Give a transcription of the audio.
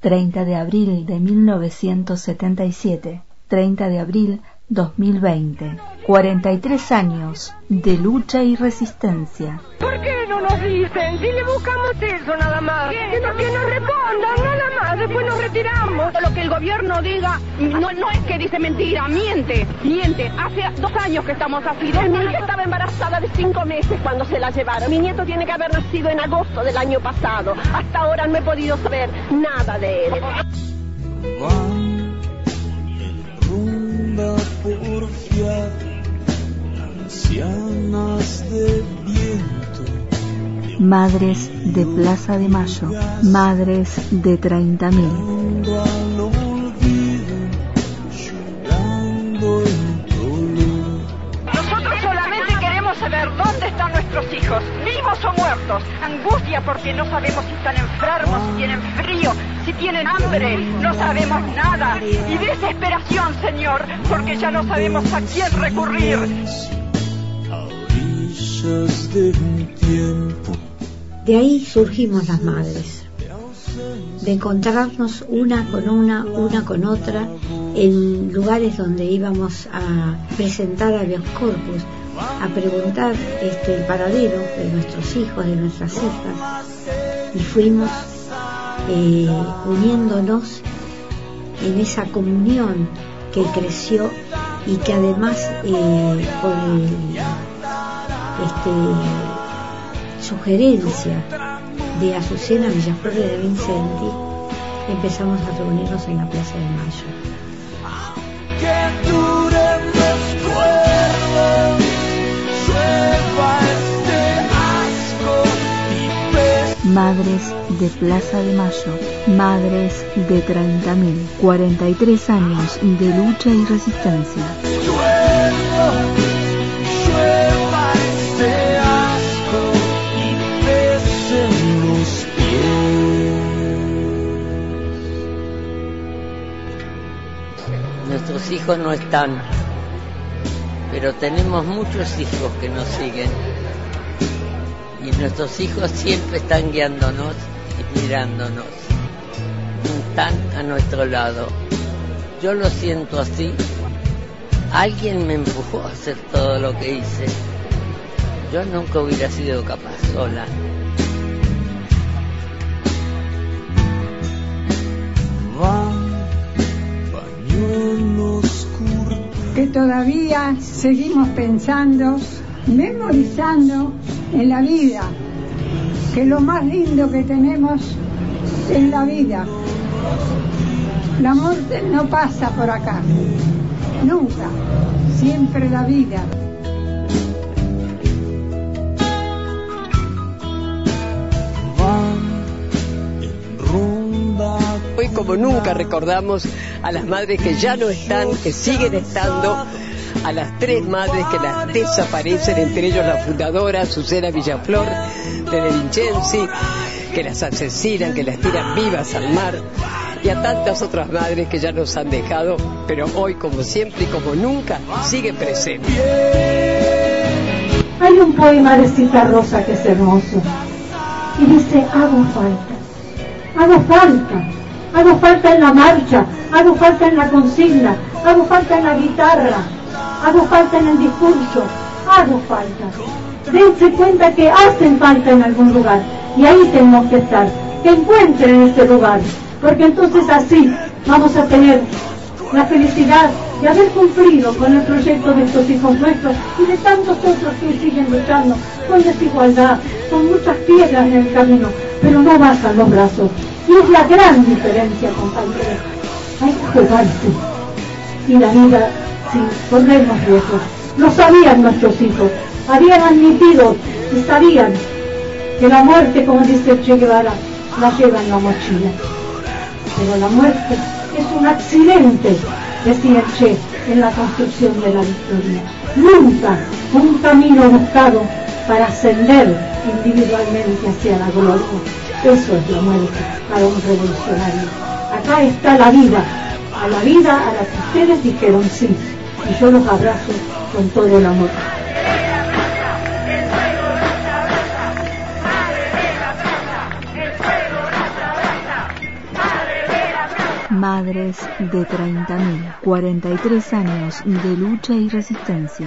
30 de abril de 1977, 30 de abril 2020. 43 años de lucha y resistencia. ¿Por no nos dicen? Si le buscamos eso nada más. Que, no, que nos respondan, nada más. Después nos retiramos. Lo que el gobierno diga, no, no es que dice mentira, miente, miente. Hace dos años que estamos así. Mi hija estaba embarazada de cinco meses cuando se la llevaron. Mi nieto tiene que haber nacido en agosto del año pasado. Hasta ahora no he podido saber nada de él. Madres de Plaza de Mayo, madres de 30.000. Nosotros solamente queremos saber dónde están nuestros hijos, vivos o muertos. Angustia porque no sabemos si están enfermos, si tienen frío, si tienen hambre, no sabemos nada. Y desesperación, Señor, porque ya no sabemos a quién recurrir. De ahí surgimos las madres, de encontrarnos una con una, una con otra, en lugares donde íbamos a presentar a los corpus, a preguntar este, el paradero de nuestros hijos, de nuestras hijas, y fuimos eh, uniéndonos en esa comunión que creció y que además eh, por este, sugerencia de Azucena Villaflor de Vincenti empezamos a reunirnos en la Plaza de Mayo. Madres de Plaza de Mayo, Madres de 30.000, 43 años de lucha y resistencia. Nuestros hijos no están, pero tenemos muchos hijos que nos siguen y nuestros hijos siempre están guiándonos y mirándonos. Están a nuestro lado. Yo lo siento así. Alguien me empujó a hacer todo lo que hice. Yo nunca hubiera sido capaz sola. Todavía seguimos pensando, memorizando en la vida, que lo más lindo que tenemos es la vida. La muerte no pasa por acá, nunca, siempre la vida. Como nunca recordamos a las madres que ya no están, que siguen estando, a las tres madres que las desaparecen, entre ellos la fundadora Susana Villaflor de De Vincenzi, que las asesinan, que las tiran vivas al mar, y a tantas otras madres que ya nos han dejado, pero hoy como siempre y como nunca sigue presente. Hay un poema de Cita Rosa que es hermoso y dice, hago falta, hago falta, hago falta en la marcha, hago falta en la consigna, hago falta en la guitarra, hago falta en el discurso, hago falta. Dense cuenta que hacen falta en algún lugar y ahí tenemos que estar, que encuentren ese lugar, porque entonces así vamos a tener la felicidad de haber cumplido con el proyecto de estos hijos nuestros y de tantos otros que siguen luchando con desigualdad, con muchas piedras en el camino, pero no bajan los brazos. Y es la gran diferencia, compañeros. Hay que jugarse. Y la vida sin ponernos viejos. Lo sabían nuestros hijos, habían admitido y sabían que la muerte, como dice Che Guevara, la lleva en la mochila. Pero la muerte es un accidente, decía Che, en la construcción de la victoria. Nunca un camino buscado para ascender individualmente hacia la gloria. Eso es la muerte para un revolucionario. Acá está la vida, a la vida a la que ustedes dijeron sí, y yo los abrazo con todo el amor. Madres de 30.000, 43 años de lucha y resistencia.